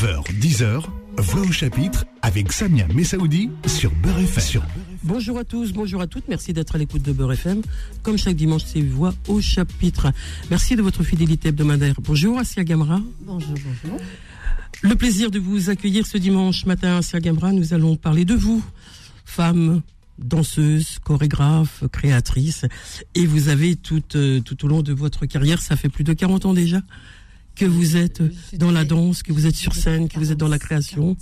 9h, 10h, Voix au chapitre avec Samia Messaoudi sur Beurre FM. Bonjour à tous, bonjour à toutes, merci d'être à l'écoute de Beurre FM. Comme chaque dimanche, c'est Voix au chapitre. Merci de votre fidélité hebdomadaire. Bonjour Asia Gamra. Bonjour, bonjour. Le plaisir de vous accueillir ce dimanche matin, Asia Gamra. Nous allons parler de vous, femme, danseuse, chorégraphe, créatrice. Et vous avez tout, euh, tout au long de votre carrière, ça fait plus de 40 ans déjà, que vous êtes dans la danse, que vous êtes sur scène, que vous êtes dans la création.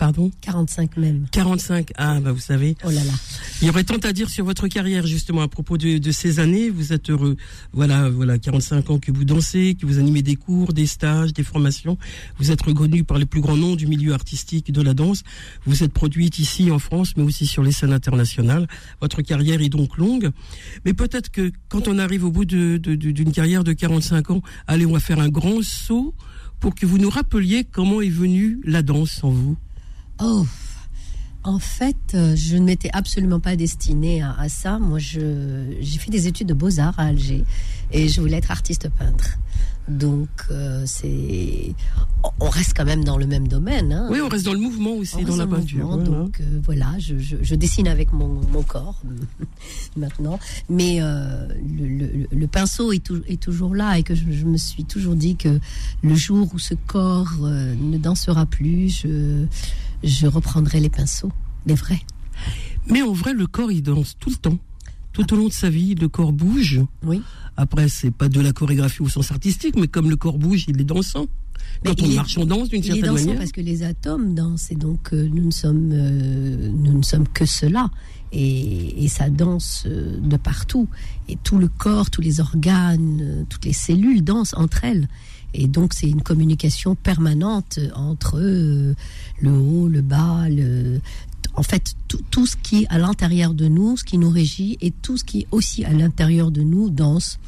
Pardon 45 même. 45, ah bah vous savez. Oh là là. Il y aurait tant à dire sur votre carrière justement à propos de, de, ces années. Vous êtes heureux, voilà, voilà, 45 ans que vous dansez, que vous animez des cours, des stages, des formations. Vous êtes reconnu par les plus grands noms du milieu artistique de la danse. Vous êtes produite ici en France, mais aussi sur les scènes internationales. Votre carrière est donc longue, mais peut-être que quand on arrive au bout d'une de, de, carrière de 45 ans, allez, on va faire un grand saut pour que vous nous rappeliez comment est venue la danse en vous? Oh, en fait, euh, je ne m'étais absolument pas destinée à, à ça. Moi, j'ai fait des études de beaux-arts à Alger et je voulais être artiste peintre. Donc, euh, c'est. On reste quand même dans le même domaine. Hein. Oui, on reste dans le mouvement aussi, dans la peinture. Voilà. Donc, euh, voilà, je, je, je, dessine avec mon, mon corps maintenant. Mais euh, le, le, le, pinceau est, tout, est, toujours là et que je, je, me suis toujours dit que le jour où ce corps ne dansera plus, je, je reprendrai les pinceaux, les vrais. Mais en vrai, le corps, il danse tout le temps. Tout au long de sa vie, le corps bouge. Oui. Après, c'est pas de la chorégraphie au sens artistique, mais comme le corps bouge, il est dansant. Quand Mais on marche, on danse d'une certaine dansant manière. parce que les atomes dansent et donc euh, nous ne sommes euh, nous ne sommes que cela et, et ça danse euh, de partout et tout le corps, tous les organes, euh, toutes les cellules dansent entre elles et donc c'est une communication permanente entre euh, le haut, le bas, le en fait, tout, tout, ce qui est à l'intérieur de nous, ce qui nous régit, et tout ce qui est aussi à l'intérieur de nous danse.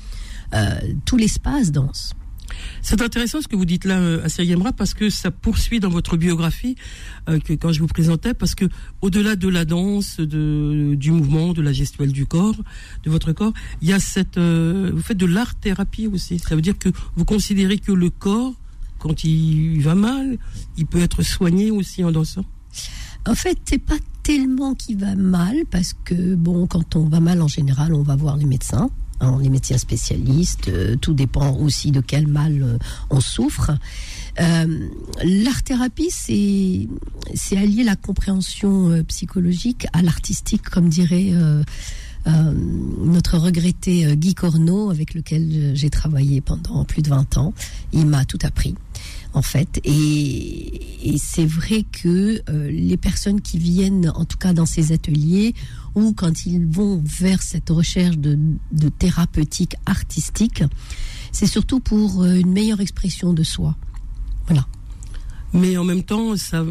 Euh, tout l'espace danse. C'est intéressant ce que vous dites là, euh, Yemra, parce que ça poursuit dans votre biographie euh, que quand je vous présentais, parce que au-delà de la danse, de, du mouvement, de la gestuelle du corps, de votre corps, il y a cette, euh, vous faites de l'art thérapie aussi. Ça veut dire que vous considérez que le corps, quand il va mal, il peut être soigné aussi en dansant? En fait, c'est pas tellement qu'il va mal parce que bon, quand on va mal en général, on va voir les médecins, hein, les médecins spécialistes. Euh, tout dépend aussi de quel mal euh, on souffre. Euh, l'art thérapie, c'est c'est allier la compréhension psychologique à l'artistique, comme dirait. Notre regretté Guy Corneau, avec lequel j'ai travaillé pendant plus de 20 ans, il m'a tout appris en fait. Et, c'est vrai que euh, les personnes qui viennent, en tout cas dans ces ateliers, ou quand ils vont vers cette recherche de, thérapeutique artistique, c'est surtout pour euh, une meilleure expression de soi. Voilà. Mais en même temps, ça,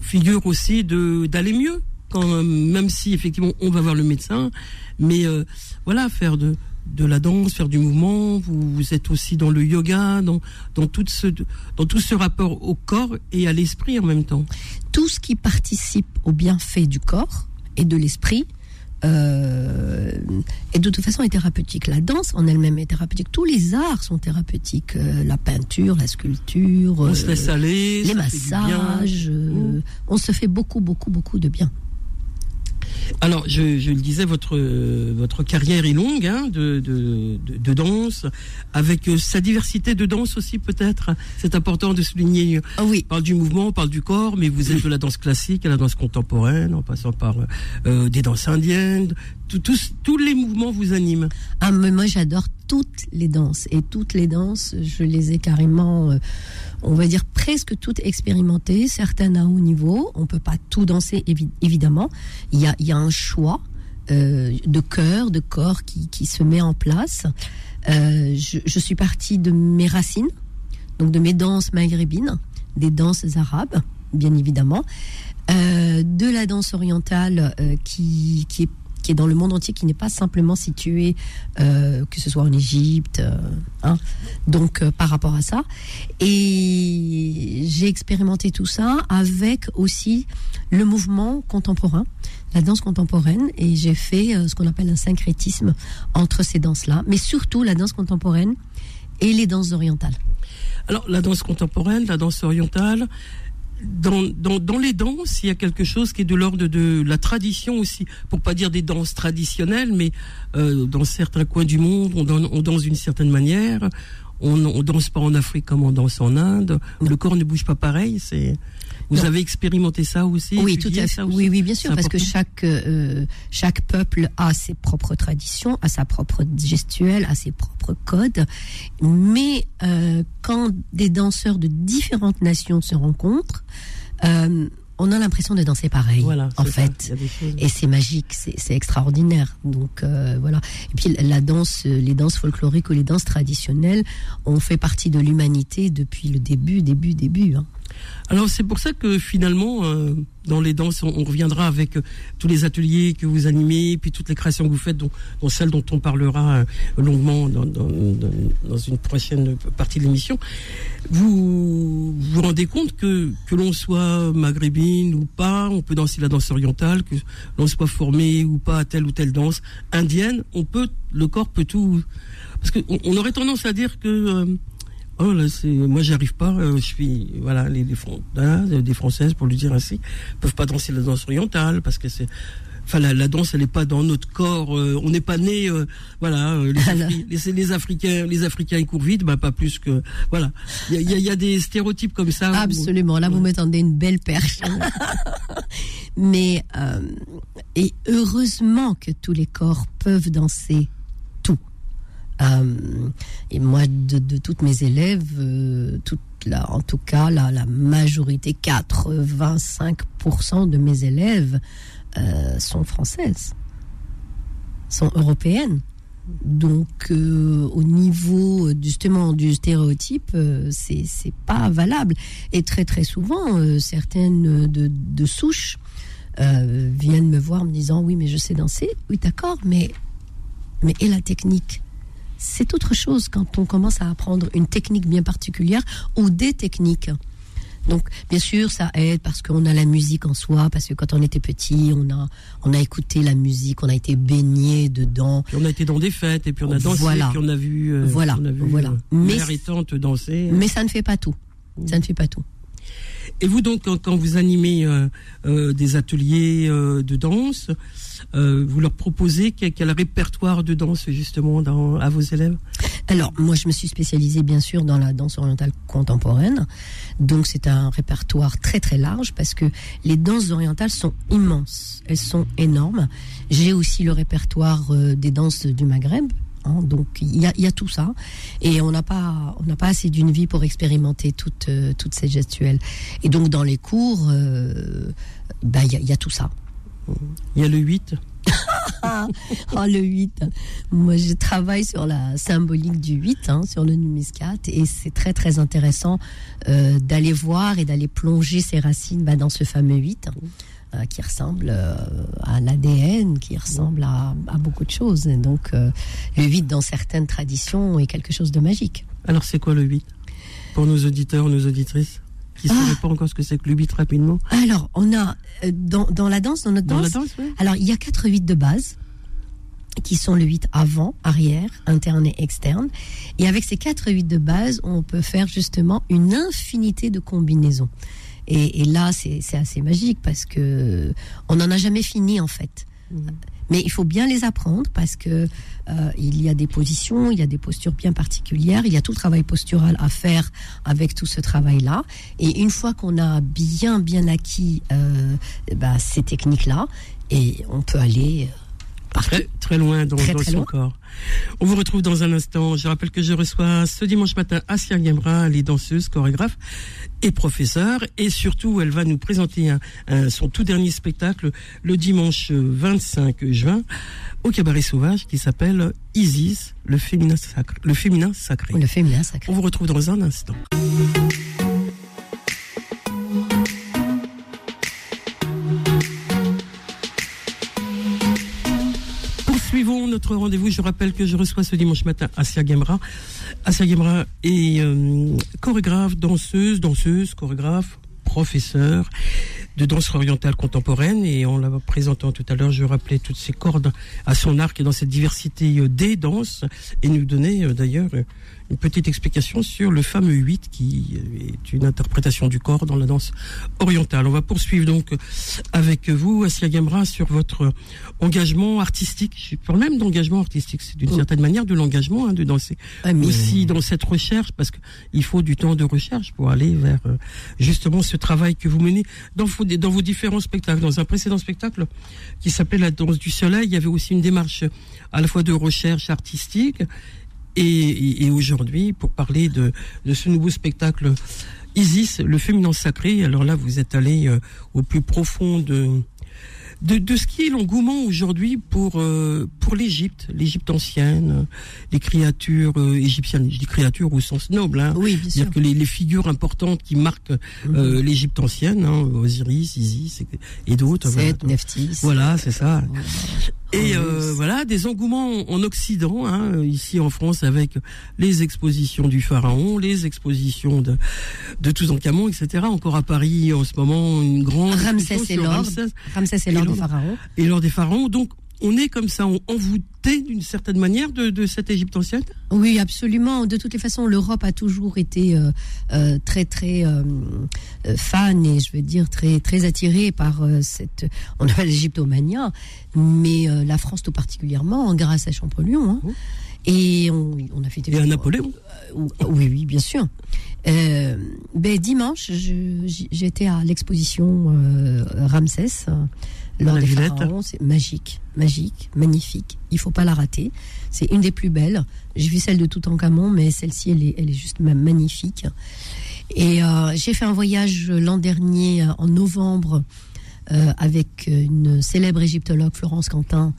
figure aussi d'aller mieux. Quand, même si effectivement on va voir le médecin, mais euh, voilà, faire de de la danse, faire du mouvement. Vous, vous êtes aussi dans le yoga, dans, dans, tout ce, dans tout ce rapport au corps et à l'esprit en même temps. Tout ce qui participe au bienfait du corps et de l'esprit euh, et de toute façon est thérapeutique. La danse en elle-même est thérapeutique. Tous les arts sont thérapeutiques. Euh, la peinture, la sculpture, on euh, se laisse aller, les massages. Mmh. On se fait beaucoup, beaucoup, beaucoup de bien. Alors, je, je, le disais, votre votre carrière est longue hein, de, de, de, de, danse, avec sa diversité de danse aussi peut-être. C'est important de souligner. Oh oui. On parle du mouvement, on parle du corps, mais vous êtes de la danse classique à la danse contemporaine, en passant par euh, des danses indiennes. Tout, tous, tous les mouvements vous animent. Ah, mais moi j'adore toutes les danses et toutes les danses, je les ai carrément, euh, on va dire presque toutes expérimentées, certaines à haut niveau. On peut pas tout danser évi évidemment. Il y a, y a un choix euh, de cœur, de corps qui, qui, se met en place. Euh, je, je, suis partie de mes racines, donc de mes danses maghrébines, des danses arabes, bien évidemment, euh, de la danse orientale qui, qui est qui est dans le monde entier, qui n'est pas simplement situé, euh, que ce soit en Égypte, euh, hein, donc euh, par rapport à ça. Et j'ai expérimenté tout ça avec aussi le mouvement contemporain, la danse contemporaine, et j'ai fait ce qu'on appelle un syncrétisme entre ces danses-là, mais surtout la danse contemporaine et les danses orientales. Alors, la danse contemporaine, la danse orientale, dans, dans, dans, les danses, il y a quelque chose qui est de l'ordre de la tradition aussi, pour pas dire des danses traditionnelles, mais euh, dans certains coins du monde, on, danse d'une certaine manière. On, on danse pas en Afrique comme on danse en Inde. Le corps ne bouge pas pareil. C'est vous avez expérimenté ça aussi Oui, tout à fait. Oui, oui, bien sûr, parce que chaque euh, chaque peuple a ses propres traditions, a sa propre gestuelle, a ses propres codes. Mais euh, quand des danseurs de différentes nations se rencontrent, euh, on a l'impression de danser pareil, voilà, en fait. Et c'est magique, c'est extraordinaire. Donc euh, voilà. Et puis la danse, les danses folkloriques ou les danses traditionnelles ont fait partie de l'humanité depuis le début, début, début. Hein. Alors c'est pour ça que finalement, euh, dans les danses, on, reviendra avec euh, tous les ateliers que vous animez, puis toutes les créations que vous faites, dont, dont celle dont on parlera euh, longuement dans, dans, dans, une prochaine partie de l'émission. Vous vous rendez compte que que l'on soit maghrébine ou pas, on peut danser la danse orientale, que l'on soit formé ou pas à telle ou telle danse indienne, on peut, le corps peut tout. Parce qu'on on aurait tendance à dire que Oh là, c'est moi j'arrive pas. Euh, je suis voilà les, françaises pour le dire ainsi peuvent pas danser la danse orientale parce que c'est enfin la, danse elle n'est pas dans notre corps. Euh, on n'est pas né euh, voilà les, les, africains les africains ils courent vite bah pas plus que voilà il y a, y a, des stéréotypes comme ça. Absolument là vous m'étendez une belle perche. Mais et heureusement que tous les corps peuvent danser euh, et moi, de, toutes mes élèves, euh, toute la, en tout cas, la, la majorité, 85% de mes élèves euh, sont françaises, sont européennes. Donc, au niveau justement du stéréotype, c'est c'est pas valable. Et très très souvent, certaines de, de souches viennent me voir me disant oui, mais je sais danser. Oui, d'accord, mais mais et la technique? C'est autre chose quand on commence à apprendre une technique bien particulière ou des techniques. Donc, bien sûr, ça aide parce qu'on a la musique en soi, parce que quand on était petit, on a, on a écouté la musique, on a été baigné dedans. on a été dans des fêtes, et puis on a dansé, voilà. puis on a vu, euh, voilà, on a vu voilà. Euh, mais, et tante danser. Mais ça ne fait pas tout. Ça ne fait pas tout. Et vous donc, quand, vous animez euh, euh, des ateliers euh, de danse, vous leur proposez quel, répertoire de danse justement à vos élèves? Alors moi, je me suis spécialisée bien sûr dans la danse orientale contemporaine, donc c'est un répertoire très très large parce que les danses orientales sont immenses, elles sont énormes. J'ai aussi le répertoire des danses du Maghreb Hein. donc il y a, tout ça et on n'a pas on n'a pas assez d'une vie pour expérimenter toutes euh, toutes ces gestuelles. Et donc dans les cours, euh, bah, il y, a, tout ça. Il y a le 8 oh, le 8. Moi, je travaille sur la symbolique du 8, hein, sur le numiscat, et c'est très, très intéressant euh, d'aller voir et d'aller plonger ses racines bah, dans ce fameux 8. Euh, qui ressemble euh, à l'ADN, qui ressemble à, beaucoup de choses. donc, euh, le 8, dans certaines traditions, est quelque chose de magique. Alors, c'est quoi le 8 Pour nos auditeurs, nos auditrices qui ne ah. savent pas encore ce que c'est que le 8 rapidement? Alors, on a, dans, dans, la danse, dans notre danse, alors il y a 4 8 de base qui sont le 8 avant, arrière, interne et externe. Et avec ces 4 8 de base, on peut faire justement une infinité de combinaisons. Et, là, c'est assez magique parce que on n'en a jamais fini en fait. Mhm. Mais il faut bien les apprendre parce que euh, il y a des positions, il y a des postures bien particulières, il y a tout le travail postural à faire avec tout ce travail-là. Et une fois qu'on a bien bien acquis euh, bah, ces techniques-là, et on peut aller Très, très loin dans, son corps. On vous retrouve dans un instant. Je rappelle que je reçois ce dimanche matin Asia Gemra, les danseuses, chorégraphes et professeurs. Et surtout, elle va nous présenter son tout dernier spectacle le dimanche 25 juin au Cabaret Sauvage qui s'appelle Isis, le féminin sacré. Le féminin sacré. Le féminin sacré. On vous retrouve dans un instant. Rendez-vous. Je rappelle que je reçois ce dimanche matin Asia Gemra. Asia Gemra est euh, chorégraphe, danseuse, danseuse, chorégraphe, professeur de danse orientale contemporaine et en la présentant tout à l'heure, je rappelais toutes ces cordes à son arc et dans cette diversité euh, des danses et nous donnait euh, d'ailleurs une petite explication sur le fameux 8 qui est une interprétation du corps dans la danse orientale. On va poursuivre donc avec vous, Asia Gamra, sur votre engagement artistique. Je parle même d'engagement artistique. C'est d'une oh. certaine manière de l'engagement hein, de danser. Ah, Aussi dans cette recherche, parce qu'il faut du temps de recherche pour aller vers euh, justement ce travail que vous menez dans vos, dans vos différents spectacles. Dans un précédent spectacle qui s'appelait La danse du soleil, il y avait aussi une démarche à la fois de recherche artistique et, aujourd'hui pour parler de, de ce nouveau spectacle Isis, le féminin sacré. Alors là, vous êtes allé euh, au plus profond de de, de ce qui est l'engouement aujourd'hui pour euh, pour l'Égypte, l'Égypte ancienne, les créatures euh, égyptiennes. Je dis créatures au sens noble, hein. Oui, bien sûr. que les, les, figures importantes qui marquent euh, mhm. l'Égypte ancienne, hein, Osiris, Isis et, et d'autres. Voilà, Nephthys. Voilà, c'est ça. Et euh, voilà, des engouements en Occident, hein, ici en France, avec les expositions du pharaon, les expositions de, de Toutankhamon, etc. Encore à Paris, en ce moment, une grande... Ramsès et l'or. Ramsès et l'or des pharaons. Et l'or des pharaons. Donc, on est comme ça envoûté d'une certaine manière de, de, cette Égypte ancienne? Oui, absolument. De toutes les façons, l'Europe a toujours été euh, euh, très très euh, fan et je veux dire très très attirée par cette on appelle l'Égyptomania, mais la France tout particulièrement grâce à Champollion. Hein. Oh. Et on, a fait. Et à Napoléon. Oui, oui, bien sûr. ben, dimanche, j'étais à l'exposition Ramsès lors des pharaons, c'est magique, magique, magnifique. Il faut pas la rater. C'est une des plus belles. J'ai vu celle de Toutankhamon, mais celle-ci, elle est, elle est juste magnifique. Et euh, j'ai fait un voyage l'an dernier, euh, en novembre, euh, avec une célèbre égyptologue, Florence Quentin.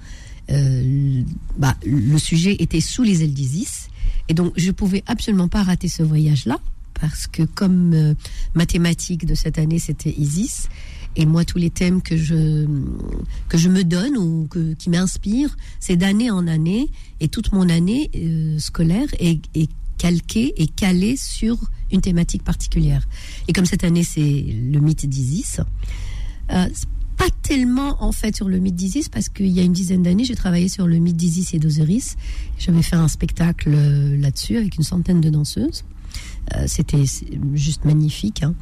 bah, le sujet était sous les ailes d'Isis. Et donc, je pouvais absolument pas rater ce voyage-là, parce que comme mathématique de cette année, c'était Isis. Et moi, tous les thèmes que je, que je me donne ou que, qui m'inspirent, c'est d'année en année. Et toute mon année euh, scolaire est, est calquée et calée sur une thématique particulière. Et comme cette année, c'est le mythe d'Isis, euh, pas tellement en fait sur le mythe d'Isis parce qu'il y a une dizaine d'années, j'ai travaillé sur le mythe d'Isis et d'Osiris. J'avais fait un spectacle euh, là-dessus avec une centaine de danseuses. Euh, C'était juste magnifique. Hein.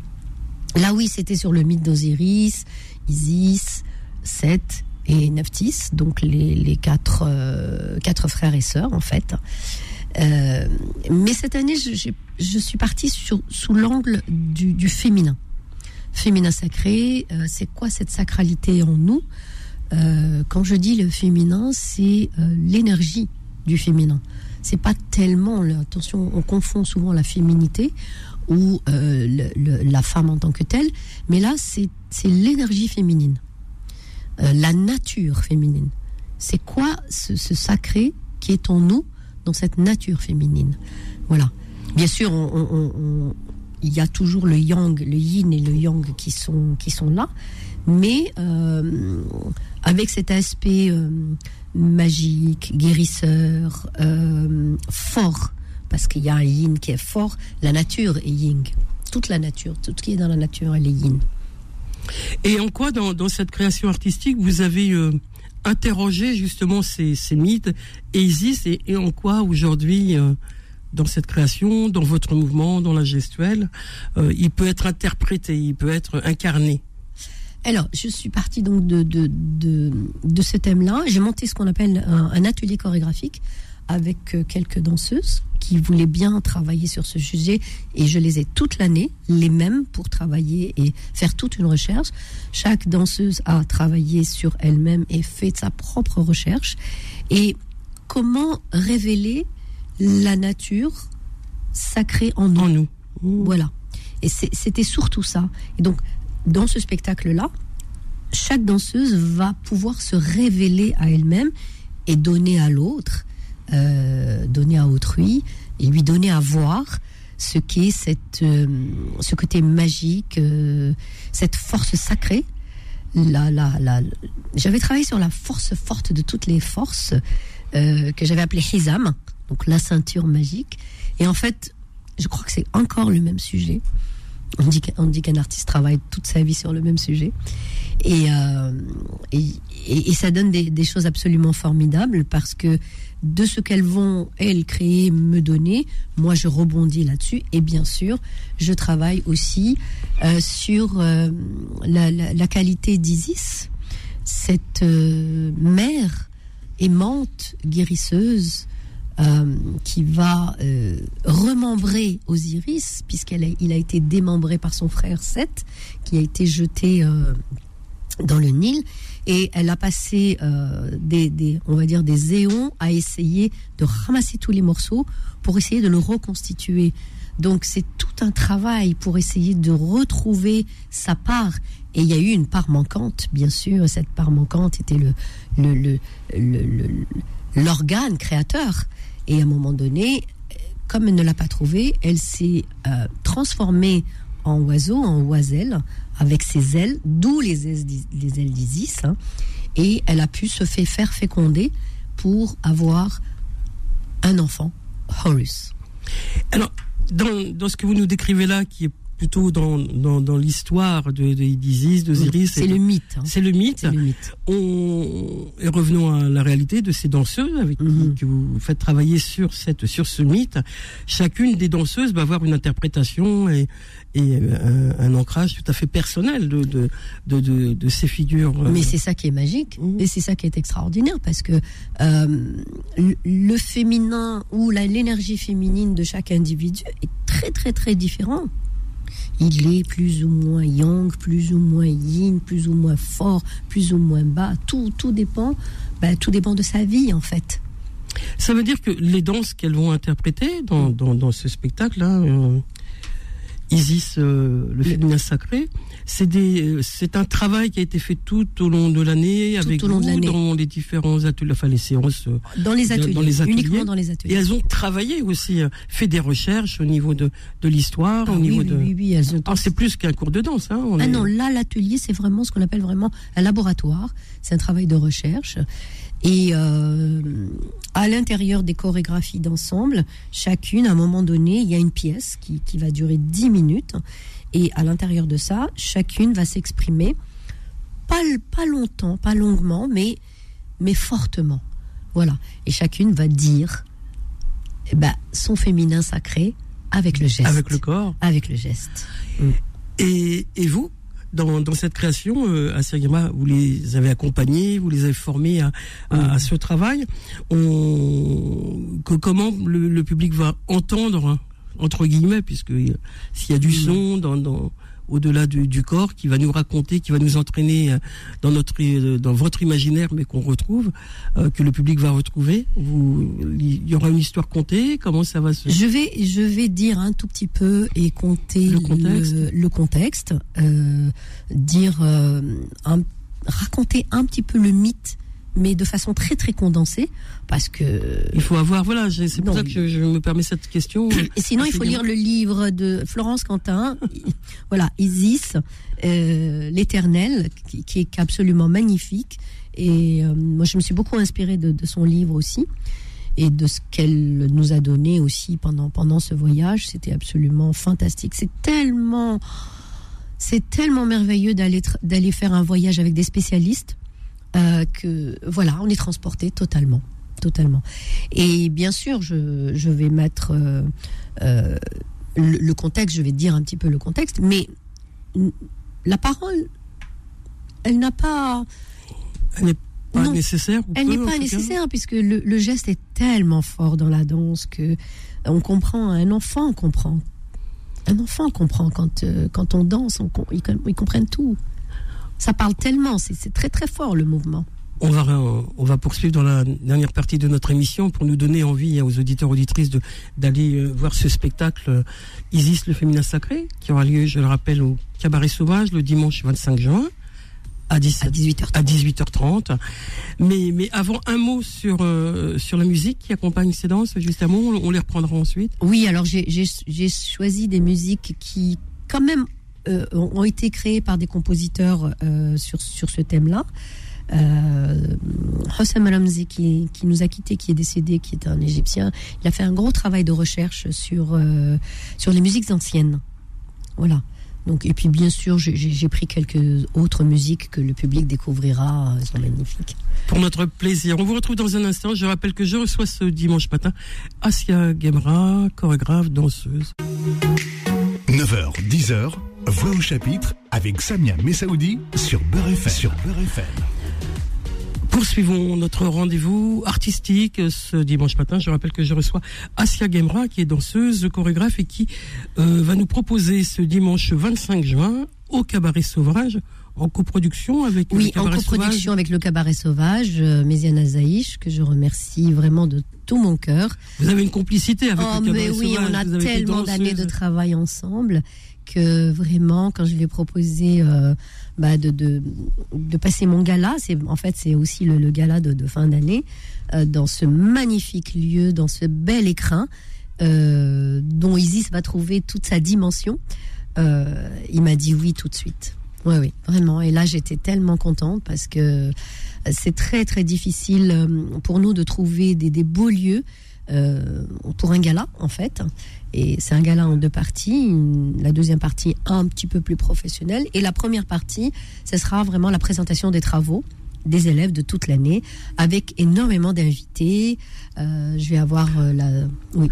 Là, oui, c'était sur le mythe d'Osiris, Isis, Seth et Nephthys, donc les, quatre, euh, quatre frères et sœurs, en fait. Euh, mais cette année, je, suis partie sous l'angle du, féminin. Féminin sacré, euh, c'est quoi cette sacralité en nous? Quand je dis le féminin, c'est l'énergie du féminin. C'est pas tellement, attention, on confond souvent la féminité ou euh, la femme en tant que telle, mais là, c'est l'énergie féminine, euh, la nature féminine. C'est quoi ce, sacré qui est en nous dans cette nature féminine? Voilà. Bien sûr, il y a toujours le yang, le yin et le yang qui sont, qui sont là, mais euh, avec cet aspect magique, guérisseur, fort parce qu'il y a un yin qui est fort. La nature est yin. Toute la nature, tout ce qui est dans la nature, elle est yin. Et en quoi, dans, cette création artistique, vous avez euh, interrogé justement ces, mythes et Isis et, en quoi aujourd'hui, euh, dans cette création, dans votre mouvement, dans la gestuelle, euh, il peut être interprété, il peut être incarné alors, je suis partie donc de, de, de, ce thème-là. J'ai monté ce qu'on appelle un, atelier chorégraphique avec quelques danseuses qui voulaient bien travailler sur ce sujet et je les ai toute l'année, les mêmes, pour travailler et faire toute une recherche. Chaque danseuse a travaillé sur elle-même et fait sa propre recherche. Et comment révéler la nature sacrée en nous. En nous. Voilà. Et c'était surtout ça. Et donc, dans ce spectacle-là, chaque danseuse va pouvoir se révéler à elle-même et donner à l'autre euh, donner à autrui et lui donner à voir ce qu'est cette, euh, ce côté magique, euh, cette force sacrée. La, la, la, j'avais travaillé sur la force forte de toutes les forces que j'avais appelée Hizam, donc la ceinture magique. Et en fait, je crois que c'est encore le même sujet. On dit, qu'un artiste travaille toute sa vie sur le même sujet. Et, euh, ça donne des, choses absolument formidables parce que de ce qu'elles vont, elles, créer, me donner, moi, je rebondis là-dessus. Et bien sûr, je travaille aussi euh, sur euh, la, qualité d'Isis, cette mère aimante, guérisseuse, euh, qui va euh, remembrer Osiris, puisqu'il a, été démembré par son frère Seth, qui a été jeté euh, dans le Nil. Et elle a passé des, des, on va dire, des éons à essayer de ramasser tous les morceaux pour essayer de le reconstituer. Donc c'est tout un travail pour essayer de retrouver sa part. Et il y a eu une part manquante, bien sûr. Cette part manquante était le, le, le, le l'organe créateur. Et à un moment donné, comme elle ne l'a pas trouvé, elle s'est euh, transformée en oiseau, en oiselle, avec ses ailes, d'où les ailes, les ailes d'Isis. Hein, et elle a pu se faire féconder pour avoir un enfant, Horus. Alors, dans, dans, ce que vous nous décrivez là, qui est plutôt dans, dans, dans l'histoire de, d'Isis, d'Osiris. C'est le mythe. Hein. C'est le mythe. le mythe. On, et revenons à la réalité de ces danseuses avec qui, que vous faites travailler sur cette, sur ce mythe. Chacune des danseuses va avoir une interprétation et, et un, un ancrage tout à fait personnel de, de, de, de, de ces figures. Mais c'est ça qui est magique -hmm. et c'est ça qui est extraordinaire parce que euh, le, le féminin ou l'énergie féminine de chaque individu est très très très différent il est plus ou moins yang, plus ou moins yin, plus ou moins fort, plus ou moins bas. Tout, tout dépend, ben, tout dépend de sa vie en fait. Ça veut dire que les danses qu'elles vont interpréter dans, dans, dans ce spectacle-là, euh, Isis, euh, le féminin sacré, c'est des, c'est un travail qui a été fait tout au long de l'année avec au long vous, de dans les différents ateliers, enfin les séances. Dans les ateliers, dans les ateliers. uniquement dans les ateliers. Et elles ont travaillé aussi, fait des recherches au niveau de, de l'histoire, ah, au oui, niveau oui, de. Oui, oui, elles ont. Ah, c'est plus qu'un cours de danse, hein. ah est... non, là l'atelier c'est vraiment ce qu'on appelle vraiment un laboratoire. C'est un travail de recherche. Et euh, à l'intérieur des chorégraphies d'ensemble, chacune, à un moment donné, il y a une pièce qui, qui va durer 10 minutes. Et à l'intérieur de ça, chacune va s'exprimer, pas, pas longtemps, pas longuement, mais, mais fortement. Voilà. Et chacune va dire eh ben, son féminin sacré avec le geste. Avec le corps. Avec le geste. Et, et vous dans, dans, cette création, euh, à vous les avez accompagnés, vous les avez formés à, à, à ce travail. On, que, comment le, le, public va entendre, entre guillemets, puisque s'il y a du son dans, dans au-delà du, du, corps, qui va nous raconter, qui va nous entraîner dans notre, dans votre imaginaire, mais qu'on retrouve, euh, que le public va retrouver. Vous, il y aura une histoire contée. Comment ça va se Je vais, je vais dire un tout petit peu et compter le contexte, le, le contexte euh, dire, euh, un, raconter un petit peu le mythe mais de façon très très condensée parce que il faut avoir voilà c'est pour ça que je, je, me permets cette question. Et sinon il faut lire le livre de Florence Quentin voilà Isis euh, l'éternel qui, qui, est absolument magnifique. Et euh, moi je me suis beaucoup inspirée de, de son livre aussi et de ce qu'elle nous a donné aussi pendant pendant ce voyage. C'était absolument fantastique. C'est tellement c'est tellement merveilleux d'aller d'aller faire un voyage avec des spécialistes euh, que voilà, on est transporté totalement, totalement. Et bien sûr, je, je vais mettre euh, euh, le, le, contexte, je vais dire un petit peu le contexte, mais la parole, elle n'a pas. Elle n'est pas non, nécessaire. Elle n'est pas nécessaire cas. puisque le, le, geste est tellement fort dans la danse que on comprend. Un enfant comprend. Un enfant comprend quand quand on danse, on, ils, ils comprennent tout ça parle tellement, c'est très très fort le mouvement. On va, on va poursuivre dans la dernière partie de notre émission pour nous donner envie aux auditeurs auditrices d'aller euh, voir ce spectacle euh, Isis le féminin sacré qui aura lieu, je le rappelle, au Cabaret Sauvage le dimanche 25 juin à, 17, à 18h30. À 18h30. Mais, mais avant, un mot sur, euh, sur la musique qui accompagne ces danses, juste un mot, on les reprendra ensuite. Oui, alors j'ai choisi des musiques qui, quand même, euh, ont été créés par des compositeurs euh, sur, sur ce thème-là. Euh, Hossam Ramzi qui, qui nous a quitté, qui est décédé, qui est un Égyptien, il a fait un gros travail de recherche sur, euh, sur les musiques anciennes. Voilà. Donc, et puis bien sûr, j'ai pris quelques autres musiques que le public découvrira, elles sont magnifiques. Pour notre plaisir. On vous retrouve dans un instant. Je rappelle que je reçois ce dimanche matin Asia Gemra, chorégraphe, danseuse. 9h, 10h, Voix au chapitre avec Samia Messaoudi sur Beurre FM. Sur Beurre FM. Poursuivons notre rendez-vous artistique ce dimanche matin. Je rappelle que je reçois Asia Gemra, qui est danseuse, chorégraphe et qui euh, va nous proposer ce dimanche 25 juin au Cabaret Sauvage en coproduction avec oui, en coproduction avec le Cabaret Sauvage, euh, Méziana Zaïch, que je remercie vraiment de tout mon cœur. Vous avez une complicité avec oh, le Cabaret Sauvage. oui, on a tellement d'années de travail ensemble que vraiment, quand je lui ai proposé euh, bah, de, passer mon gala, c'est en fait c'est aussi le, gala de, fin d'année, euh, dans ce magnifique lieu, dans ce bel écrin, euh, dont Isis va trouver toute sa dimension. Il m'a dit oui tout de suite. Oui, oui, vraiment. Et là, j'étais tellement contente parce que c'est très, très difficile pour nous de trouver des, beaux lieux pour un gala, en fait. Et c'est un gala en deux parties. La deuxième partie un petit peu plus professionnelle. Et la première partie, ce sera vraiment la présentation des travaux des élèves de toute l'année, avec énormément d'invités. Euh, je vais avoir euh, la... Oui.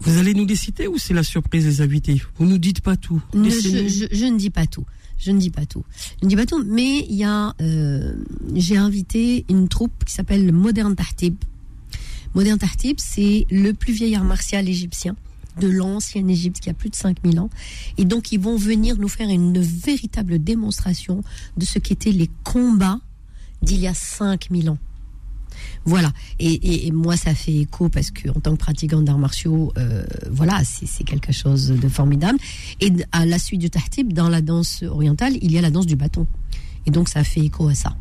Vous allez nous les citer ou c'est la surprise des invités? Vous nous dites pas tout. Ne, je, je, je, ne dis pas tout. Je ne dis pas tout. Je ne dis pas tout, mais il y a, euh, j'ai invité une troupe qui s'appelle Modern Tahtib. Modern Tahtib, c'est le plus vieil art martial égyptien de l'ancienne Égypte qui a plus de 5000 ans. Et donc, ils vont venir nous faire une véritable démonstration de ce qu'étaient les combats d'il y a 5000 ans. Voilà. Et, moi, ça fait écho parce que en tant que pratiquante d'arts martiaux, euh, voilà, c'est quelque chose de formidable. Et à la suite du tahtib, dans la danse orientale, il y a la danse du bâton. Et donc, ça fait écho à ça.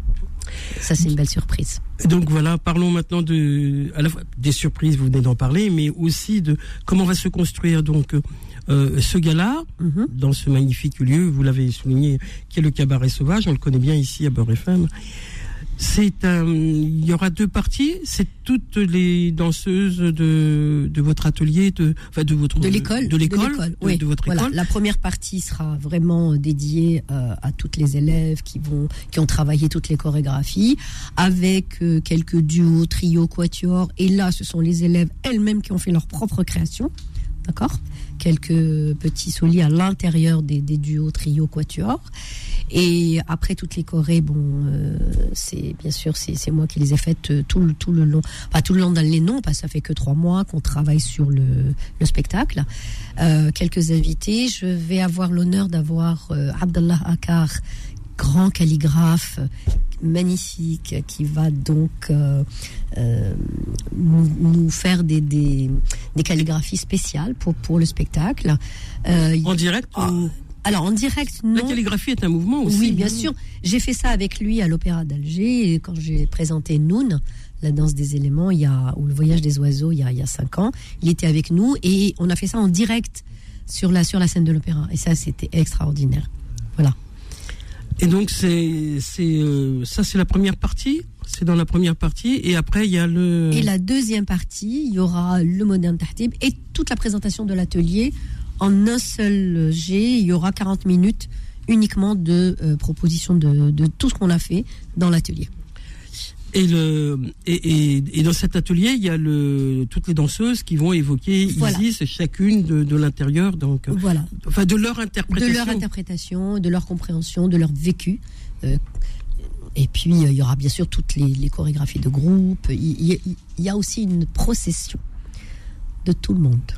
Ça, c'est une belle surprise. Donc voilà, parlons maintenant de, à la fois des surprises, vous venez d'en parler, mais aussi de comment va se construire donc euh, ce gala mm -hmm. dans ce magnifique lieu. Vous l'avez souligné, qui est le Cabaret Sauvage. On le connaît bien ici à Beurre FM. C'est un, il y aura deux parties. C'est toutes les danseuses de, de votre atelier, de, enfin de votre de l'école, de l'école, oui. de, de, votre voilà. école. La première partie sera vraiment dédiée euh, à toutes les élèves qui vont, qui ont travaillé toutes les chorégraphies, avec euh, quelques duos, trios, quatuors. Et là, ce sont les élèves elles-mêmes qui ont fait leur propre création, d'accord Quelques petits solis à l'intérieur des, duos, trios, quatuors. Et après toutes les chorés, bon, euh, c'est bien sûr c'est moi qui les ai faites tout le tout le long, pas tout le long dans les noms parce que ça fait que trois mois qu'on travaille sur le, le spectacle. Euh, quelques invités, je vais avoir l'honneur d'avoir euh, Abdallah Akar, grand calligraphe magnifique qui va donc euh, euh, nous, nous, faire des, des, des, calligraphies spéciales pour, pour le spectacle. Euh, en direct ou... Alors en direct, non. La calligraphie est un mouvement aussi. Oui, bien sûr. J'ai fait ça avec lui à l'Opéra d'Alger quand j'ai présenté Noun, la danse des éléments, il y a, ou le voyage des oiseaux, il y a, il y a cinq ans. Il était avec nous et on a fait ça en direct sur la, sur la scène de l'Opéra. Et ça, c'était extraordinaire. Voilà. Et donc c'est c'est euh, ça c'est la première partie, c'est dans la première partie. Et après il y a le Et la deuxième partie, il y aura le moderne tahtib et toute la présentation de l'atelier en un seul jet, il y aura 40 minutes uniquement de euh, proposition de, de tout ce qu'on a fait dans l'atelier. Et, le, et, et, et, dans cet atelier, il y a le, toutes les danseuses qui vont évoquer voilà. Isis, chacune de, de l'intérieur, donc voilà. enfin de leur interprétation, de leur interprétation, de leur compréhension, de leur vécu. Euh, et puis il y aura bien sûr toutes les, les chorégraphies de groupe. Il, il, il, y a aussi une procession de tout le monde.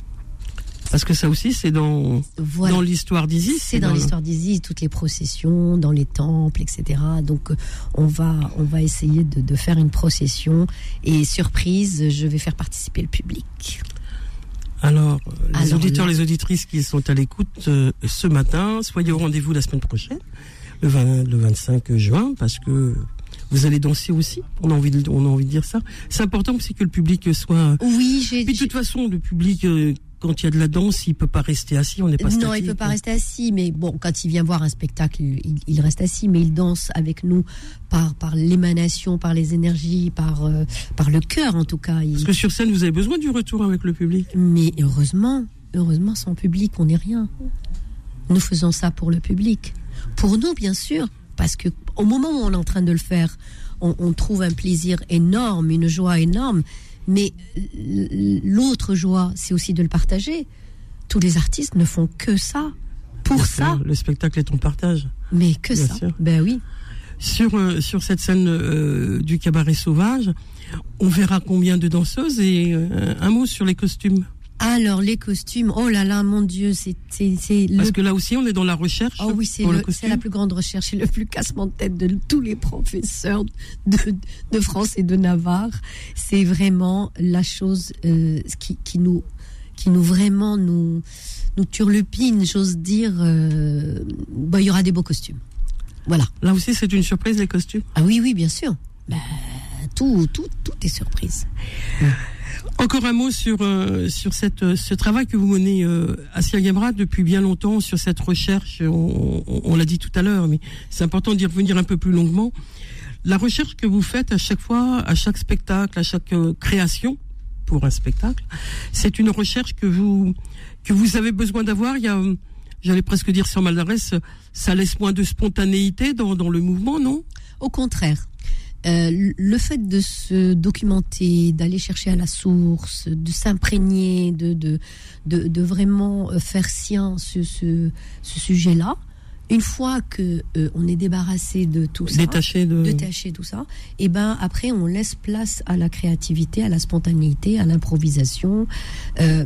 Parce que ça aussi, c'est dans, voilà. dans l'histoire d'Isis. C'est dans, dans l'histoire d'Isis, toutes les processions, dans les temples, etc. Donc, on va, on va essayer de, de, faire une procession. Et surprise, je vais faire participer le public. Alors, les Alors, auditeurs, là... les auditrices qui sont à l'écoute euh, ce matin, soyez au rendez-vous la semaine prochaine, le, 20, le 25 juin, parce que vous allez danser aussi. On a envie de, on a envie de dire ça. C'est important aussi que le public soit. Oui, j'ai. Puis de toute façon, le public. Euh, quand il y a de la danse, il peut pas rester assis, on n'est pas Non, statique, il peut pas rester assis, mais bon, quand il vient voir un spectacle, il, il reste assis, mais il danse avec nous par par l'émanation, par les énergies, par euh, par le cœur en tout cas. Il... Parce que sur scène, vous avez besoin du retour avec le public. Mais heureusement, heureusement, sans public, on n'est rien. Nous faisons ça pour le public. Pour nous, bien sûr, parce que au moment où on est en train de le faire, on, on trouve un plaisir énorme, une joie énorme. Mais l'autre joie, c'est aussi de le partager. Tous les artistes ne font que ça, pour Bien ça, sûr, Le spectacle est ton partage. mais que Bien ça. sûr. Ben oui. Sur, euh, sur cette scène euh, du cabaret sauvage, on verra combien de danseuses et euh, un mot sur les costumes. Alors les costumes, oh là là, mon Dieu, c'est le Parce que là aussi, on est dans la recherche Oh oui, c'est la plus grande recherche et le plus cassement de tête de tous les professeurs de, de France et de Navarre. C'est vraiment la chose euh, qui, qui nous qui nous vraiment nous nous turlupine, j'ose dire. euh, bah, il y aura des beaux costumes. Voilà. Là aussi, c'est une surprise, les costumes? Ah oui, oui, bien sûr. Bah, tout, tout, tout est surprise. Encore un mot sur euh, sur cette euh, ce travail que vous menez euh, à Siagamra depuis bien longtemps sur cette recherche. On, on- on l'a dit tout à l'heure, mais c'est important d'y revenir un peu plus longuement. La recherche que vous faites à chaque fois, à chaque spectacle, à chaque euh, création pour un spectacle, c'est une recherche que vous que vous avez besoin d'avoir. Il y a, euh, j'allais presque dire sur mal d'adresse, ça laisse moins de spontanéité dans dans le mouvement, non? Au contraire, euh, le fait de se documenter, d'aller chercher à la source, de s'imprégner, de, de, de, de vraiment euh, faire sien ce, ce, ce sujet-là, une fois que euh, on est débarrassé de tout ça, Détaché de. détaché tout ça, et ben après on laisse place à la créativité, à la spontanéité, à l'improvisation. Euh,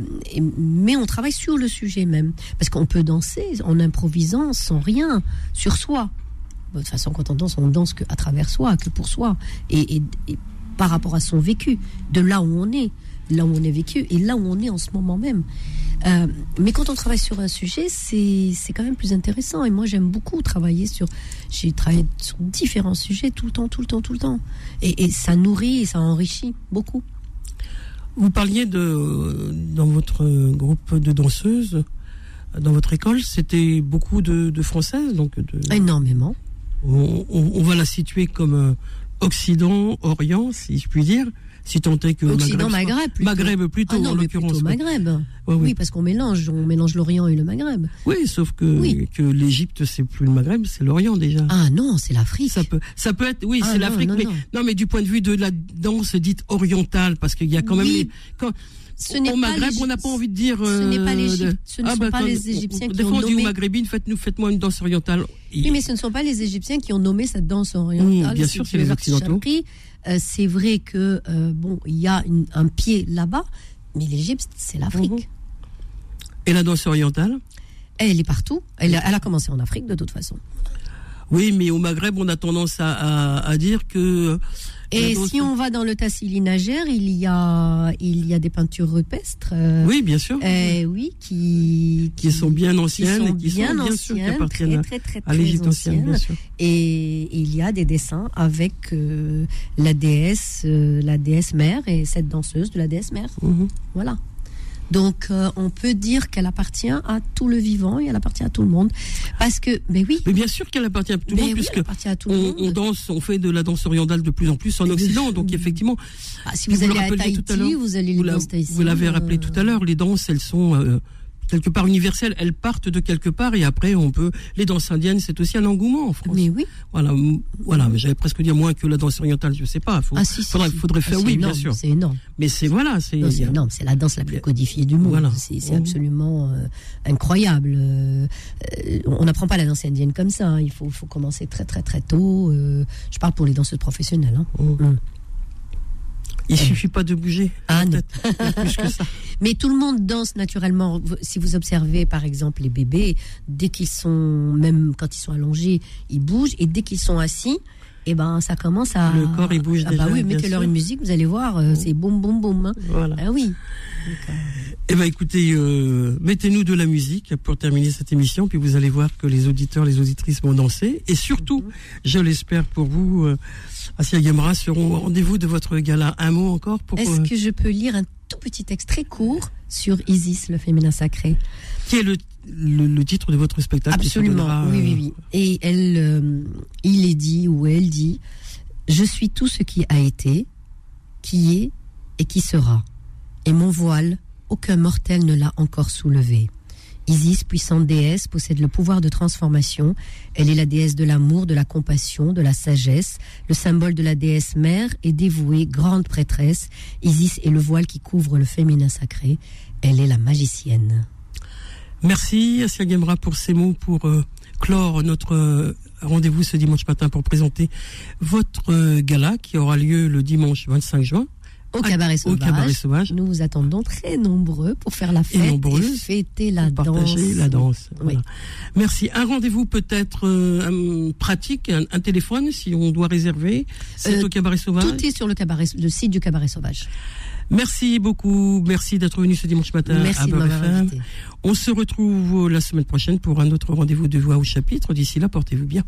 mais on travaille sur le sujet même, parce qu'on peut danser en improvisant sans rien sur soi. De toute façon, quand on danse, on danse que à travers soi, que pour soi, et, et- et par rapport à son vécu, de là où on est, là où on est vécu, et là où on est en ce moment même. Euh, mais quand on travaille sur un sujet, c'est c'est quand même plus intéressant. Et moi, j'aime beaucoup travailler sur. J'ai travaillé sur différents sujets tout le temps, tout le temps, tout le temps. Et, et ça nourrit et ça enrichit beaucoup. Vous parliez de dans votre groupe de danseuses, dans votre école, c'était beaucoup de, de françaises, donc de, Énormément. On, on- on va la situer comme euh, Occident, Orient, si je puis dire, si tant est que Occident, Maghreb, soit- Maghreb, plutôt. Maghreb plutôt Ah non, en l'occurrence. Maghreb. Ouais, Oui, oui. parce qu'on mélange, on mélange l'Orient et le Maghreb. Oui, sauf que Oui. que l'Égypte c'est plus le Maghreb, c'est l'Orient déjà. Ah non, c'est l'Afrique. Ça peut, ça peut être, oui, Ah c'est l'Afrique, non, mais non. non, mais du point de vue de la danse dite orientale, parce qu'il y a quand même, Oui. les- quand, Ce au Maghreb, on n'a pas envie de dire. Ce n'est pas euh, l'Égypte. Ce ne Ah, sont bah, pas quand- les Égyptiens qui Des fois, ont on dit aux nommé. Maghrébines, faites-nous, faites-moi une danse orientale. Oui, mais ce ne sont pas les Égyptiens qui ont nommé cette danse orientale. Mmh, bien sûr, c'est les Occidentaux. Euh, c'est vrai que euh, bon, il y a une- un pied là-bas, mais l'Égypte, c'est l'Afrique. Mhm. Et la danse orientale? Elle est partout. Elle a commencé en Afrique de toute façon. Oui, mais au Maghreb, on a tendance à, à, à dire que. la Et si on va dans le Tassili Niger, il y a il y a des peintures rupestres. euh, Oui, bien sûr. eh oui, qui, qui sont bien qui anciennes sont et qui bien sont bien sûr qui anciennes, appartiennent très, très, très, à l'Égypte ancienne, bien sûr. Et il y a des dessins avec euh, la déesse, euh, la déesse mère et cette danseuse de la déesse mère. Mhm. Voilà. Donc euh, on peut dire qu'elle appartient à tout le vivant et elle appartient à tout le monde. Parce que, mais oui, Mais bien sûr qu'elle appartient à tout le mais monde, oui, puisque à tout on, monde. on danse, on fait de la danse orientale de plus en plus en Occident. Donc effectivement, Ah, si vous vous, le allez à rappeliez tout à Tahiti, l'heure, vous allez les vous danses vous l'avez rappelé euh, tout à l'heure, les danses, elles sont euh, quelque part universelles. Elles partent de quelque part et après on peut. Les danses indiennes, c'est aussi un engouement en France. Mais oui. Voilà, voilà. mais J'allais presque dire moins que la danse orientale, je sais pas. Faut, Ah, si, si, faudrait, si. faudrait Ah, faire c'est oui, bien sûr. C'est énorme. Mais c'est voilà, c'est. Énorme. C'est la danse la plus codifiée du monde. Voilà. C'est Mhm. absolument euh, incroyable. Euh, on n'apprend pas la danse indienne comme ça. hein. Il faut, faut commencer très très très tôt. Euh, je parle pour les danseuses professionnelles. hein. Mhm. Il suffit pas de bouger. Ah, non. plus que ça. Mais tout le monde danse naturellement. Si vous observez, par exemple, les bébés, dès qu'ils sont, même quand ils sont allongés, ils bougent. Et dès qu'ils sont assis, eh ben, ça commence à. Le corps, il bouge ah, déjà, bah oui, mettez-leur une musique, vous allez voir, euh, c'est boum, boum, boum. hein. Voilà. Ah oui. Eh ben écoutez, euh, mettez-nous de la musique pour terminer cette émission, puis vous allez voir que les auditeurs, les auditrices vont danser, et surtout, Mhm. je l'espère pour vous, euh, Asia Gamra seront au rendez-vous de votre gala. Un mot encore pour Est-ce euh, que je peux lire un tout petit extrait court sur Isis, le féminin sacré? Qui est le, le, le titre de votre spectacle Absolument, donnera, oui, euh, oui, oui. Et elle, euh, il est dit, ou elle dit, je suis tout ce qui a été, qui est et qui sera. Et mon voile, aucun mortel ne l'a encore soulevé. Isis, puissante déesse, possède le pouvoir de transformation. Elle est la déesse de l'amour, de la compassion, de la sagesse. Le symbole de la déesse mère est dévouée, grande prêtresse. Isis est le voile qui couvre le féminin sacré. Elle est la magicienne. Merci Asia Gemra pour ces mots, pour euh, clore notre euh, rendez-vous ce dimanche matin pour présenter votre euh, gala qui aura lieu le dimanche 25 juin au cabaret, au cabaret sauvage. Nous vous attendons très nombreux pour faire la fête et, nombreux, et fêter la pour danse. Partager la danse. Oui. Voilà. Merci. Un rendez-vous peut-être euh, pratique, un, un, téléphone si on doit réserver. C'est Euh, au cabaret sauvage. Tout est sur le, cabaret, le site du cabaret sauvage. Merci beaucoup. Merci d'être venu ce dimanche matin Merci à de. On se retrouve la semaine prochaine pour un autre rendez-vous de voix au chapitre. D'ici là, portez-vous bien.